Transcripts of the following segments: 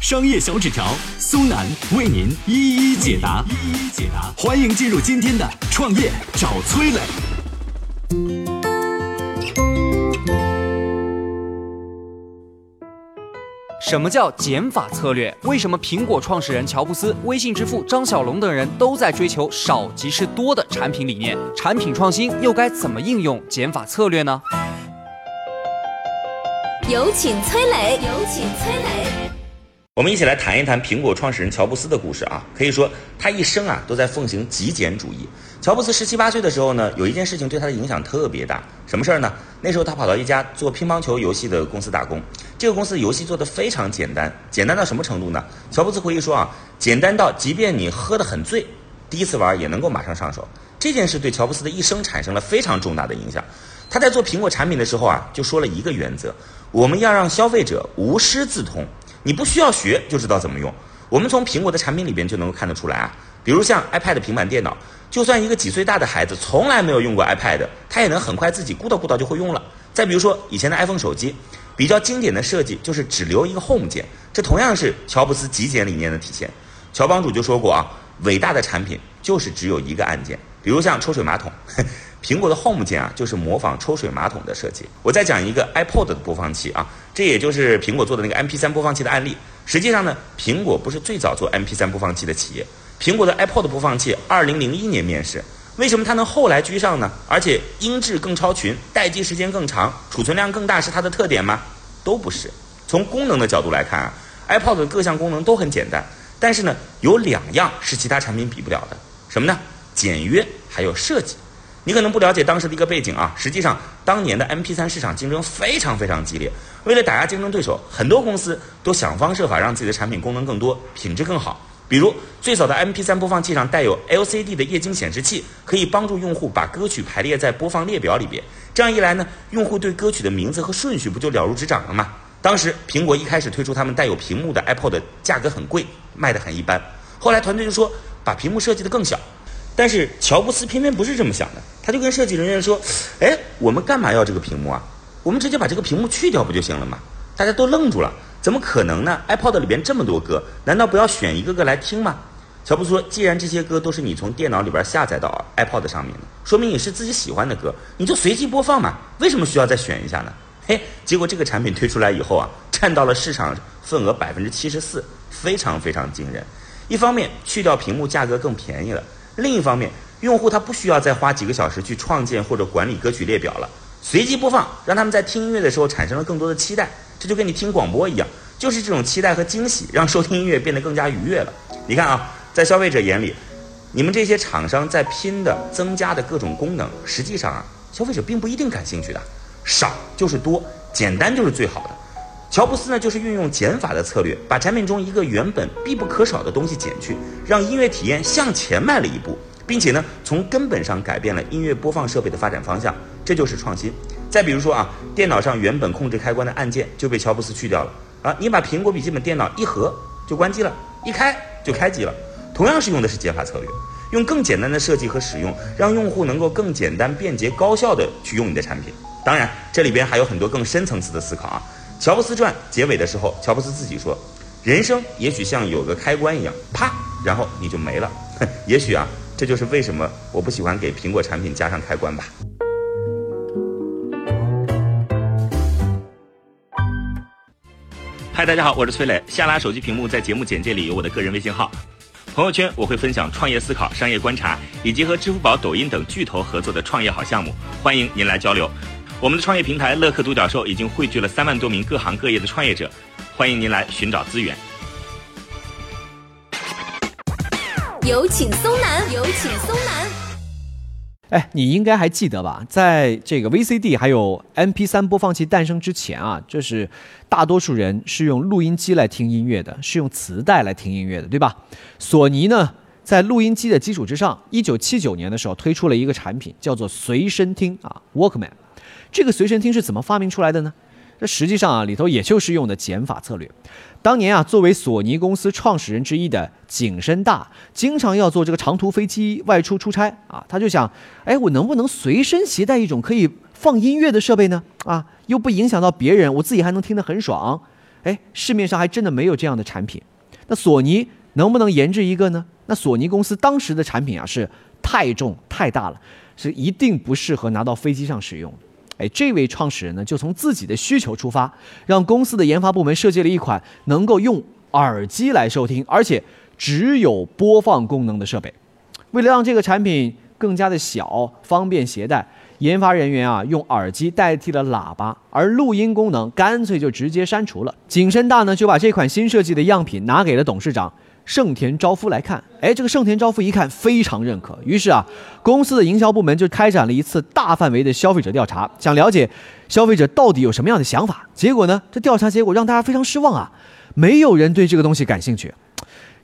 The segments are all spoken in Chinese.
商业小纸条苏南为您一一解答，一一解答。欢迎进入今天的创业找崔磊。什么叫减法策略？为什么苹果创始人乔布斯、微信之父张小龙等人都在追求少即是多的产品理念？产品创新又该怎么应用减法策略呢？有请崔磊，有请崔磊。我们一起来谈一谈苹果创始人乔布斯的故事啊。可以说，他一生啊都在奉行极简主义。乔布斯十七八岁的时候呢，有一件事情对他的影响特别大。什么事儿呢？那时候他跑到一家做乒乓球游戏的公司打工。这个公司游戏做的非常简单，简单到什么程度呢？乔布斯回忆说啊，简单到即便你喝得很醉，第一次玩也能够马上上手。这件事对乔布斯的一生产生了非常重大的影响。他在做苹果产品的时候啊，就说了一个原则：我们要让消费者无师自通，你不需要学就知道怎么用。我们从苹果的产品里边就能够看得出来啊，比如像 iPad 平板电脑，就算一个几岁大的孩子从来没有用过 iPad，他也能很快自己咕叨咕叨就会用了。再比如说以前的 iPhone 手机。比较经典的设计就是只留一个 Home 键，这同样是乔布斯极简理念的体现。乔帮主就说过啊，伟大的产品就是只有一个按键，比如像抽水马桶，苹果的 Home 键啊就是模仿抽水马桶的设计。我再讲一个 iPod 的播放器啊，这也就是苹果做的那个 MP3 播放器的案例。实际上呢，苹果不是最早做 MP3 播放器的企业，苹果的 iPod 播放器2001年面世。为什么它能后来居上呢？而且音质更超群，待机时间更长，储存量更大，是它的特点吗？都不是。从功能的角度来看啊，iPod 的各项功能都很简单，但是呢，有两样是其他产品比不了的，什么呢？简约还有设计。你可能不了解当时的一个背景啊，实际上当年的 MP3 市场竞争非常非常激烈，为了打压竞争对手，很多公司都想方设法让自己的产品功能更多，品质更好。比如最早的 MP3 播放器上带有 LCD 的液晶显示器，可以帮助用户把歌曲排列在播放列表里边。这样一来呢，用户对歌曲的名字和顺序不就了如指掌了吗？当时苹果一开始推出他们带有屏幕的 iPod，价格很贵，卖得很一般。后来团队就说把屏幕设计得更小，但是乔布斯偏偏不是这么想的，他就跟设计人员说：“哎，我们干嘛要这个屏幕啊？我们直接把这个屏幕去掉不就行了吗？”大家都愣住了。怎么可能呢？iPod 里边这么多歌，难道不要选一个个来听吗？乔布斯说：“既然这些歌都是你从电脑里边下载到 iPod 上面的，说明你是自己喜欢的歌，你就随机播放嘛。为什么需要再选一下呢？”嘿，结果这个产品推出来以后啊，占到了市场份额百分之七十四，非常非常惊人。一方面去掉屏幕，价格更便宜了；另一方面，用户他不需要再花几个小时去创建或者管理歌曲列表了，随机播放，让他们在听音乐的时候产生了更多的期待。这就跟你听广播一样，就是这种期待和惊喜，让收听音乐变得更加愉悦了。你看啊，在消费者眼里，你们这些厂商在拼的增加的各种功能，实际上啊，消费者并不一定感兴趣的。少就是多，简单就是最好的。乔布斯呢，就是运用减法的策略，把产品中一个原本必不可少的东西减去，让音乐体验向前迈了一步，并且呢，从根本上改变了音乐播放设备的发展方向。这就是创新。再比如说啊，电脑上原本控制开关的按键就被乔布斯去掉了啊，你把苹果笔记本电脑一合就关机了，一开就开机了，同样是用的是减法策略，用更简单的设计和使用，让用户能够更简单、便捷、高效的去用你的产品。当然，这里边还有很多更深层次的思考啊。乔布斯传结尾的时候，乔布斯自己说，人生也许像有个开关一样，啪，然后你就没了。也许啊，这就是为什么我不喜欢给苹果产品加上开关吧。嗨，大家好，我是崔磊。下拉手机屏幕，在节目简介里有我的个人微信号。朋友圈我会分享创业思考、商业观察，以及和支付宝、抖音等巨头合作的创业好项目，欢迎您来交流。我们的创业平台乐客独角兽已经汇聚了三万多名各行各业的创业者，欢迎您来寻找资源。有请松南，有请松南。哎，你应该还记得吧？在这个 VCD 还有 MP3 播放器诞生之前啊，就是大多数人是用录音机来听音乐的，是用磁带来听音乐的，对吧？索尼呢？在录音机的基础之上，一九七九年的时候推出了一个产品，叫做随身听啊，Walkman。这个随身听是怎么发明出来的呢？这实际上啊，里头也就是用的减法策略。当年啊，作为索尼公司创始人之一的景深大，经常要坐这个长途飞机外出出差啊，他就想，哎，我能不能随身携带一种可以放音乐的设备呢？啊，又不影响到别人，我自己还能听得很爽。哎，市面上还真的没有这样的产品。那索尼能不能研制一个呢？那索尼公司当时的产品啊是太重太大了，是一定不适合拿到飞机上使用。哎，这位创始人呢，就从自己的需求出发，让公司的研发部门设计了一款能够用耳机来收听，而且只有播放功能的设备。为了让这个产品更加的小、方便携带，研发人员啊用耳机代替了喇叭，而录音功能干脆就直接删除了。景深大呢就把这款新设计的样品拿给了董事长。盛田昭夫来看，哎，这个盛田昭夫一看非常认可，于是啊，公司的营销部门就开展了一次大范围的消费者调查，想了解消费者到底有什么样的想法。结果呢，这调查结果让大家非常失望啊，没有人对这个东西感兴趣。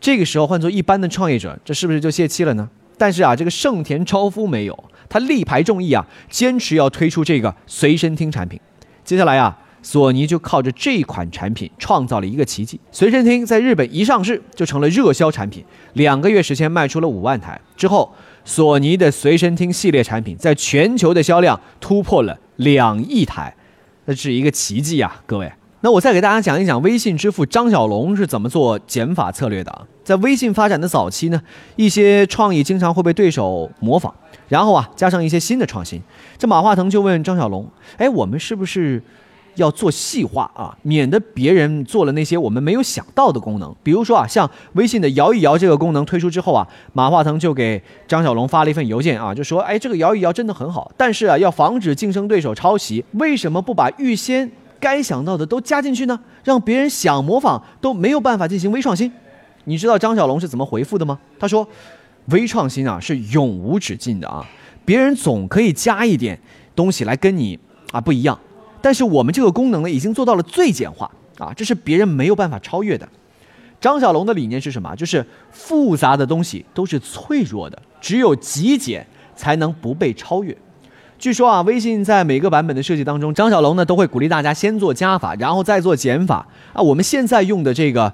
这个时候换做一般的创业者，这是不是就泄气了呢？但是啊，这个盛田昭夫没有，他力排众议啊，坚持要推出这个随身听产品。接下来啊。索尼就靠着这款产品创造了一个奇迹，随身听在日本一上市就成了热销产品，两个月时间卖出了五万台。之后，索尼的随身听系列产品在全球的销量突破了两亿台，那是一个奇迹啊！各位，那我再给大家讲一讲微信支付张小龙是怎么做减法策略的。在微信发展的早期呢，一些创意经常会被对手模仿，然后啊加上一些新的创新。这马化腾就问张小龙：“哎，我们是不是？”要做细化啊，免得别人做了那些我们没有想到的功能。比如说啊，像微信的摇一摇这个功能推出之后啊，马化腾就给张小龙发了一份邮件啊，就说：哎，这个摇一摇真的很好，但是啊，要防止竞争对手抄袭，为什么不把预先该想到的都加进去呢？让别人想模仿都没有办法进行微创新。你知道张小龙是怎么回复的吗？他说：微创新啊是永无止境的啊，别人总可以加一点东西来跟你啊不一样。但是我们这个功能呢，已经做到了最简化啊，这是别人没有办法超越的。张小龙的理念是什么？就是复杂的东西都是脆弱的，只有极简才能不被超越。据说啊，微信在每个版本的设计当中，张小龙呢都会鼓励大家先做加法，然后再做减法啊。我们现在用的这个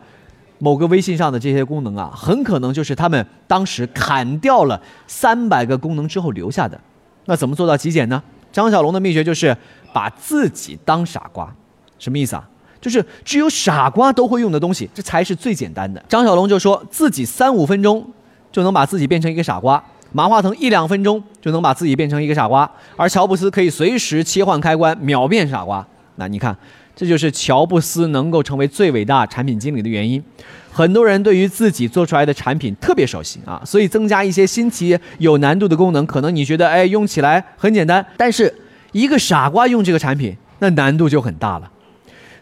某个微信上的这些功能啊，很可能就是他们当时砍掉了三百个功能之后留下的。那怎么做到极简呢？张小龙的秘诀就是。把自己当傻瓜，什么意思啊？就是只有傻瓜都会用的东西，这才是最简单的。张小龙就说自己三五分钟就能把自己变成一个傻瓜，马化腾一两分钟就能把自己变成一个傻瓜，而乔布斯可以随时切换开关，秒变傻瓜。那你看，这就是乔布斯能够成为最伟大产品经理的原因。很多人对于自己做出来的产品特别熟悉啊，所以增加一些新奇有难度的功能，可能你觉得哎用起来很简单，但是。一个傻瓜用这个产品，那难度就很大了。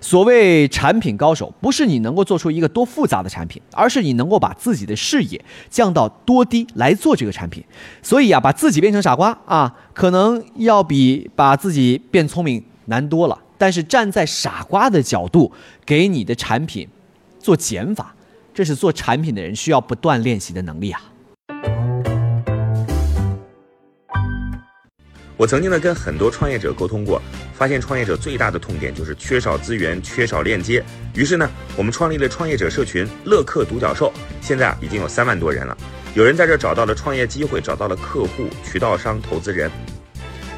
所谓产品高手，不是你能够做出一个多复杂的产品，而是你能够把自己的视野降到多低来做这个产品。所以啊，把自己变成傻瓜啊，可能要比把自己变聪明难多了。但是站在傻瓜的角度，给你的产品做减法，这是做产品的人需要不断练习的能力啊。我曾经呢跟很多创业者沟通过，发现创业者最大的痛点就是缺少资源、缺少链接。于是呢，我们创立了创业者社群“乐客独角兽”，现在啊已经有三万多人了。有人在这找到了创业机会，找到了客户、渠道商、投资人。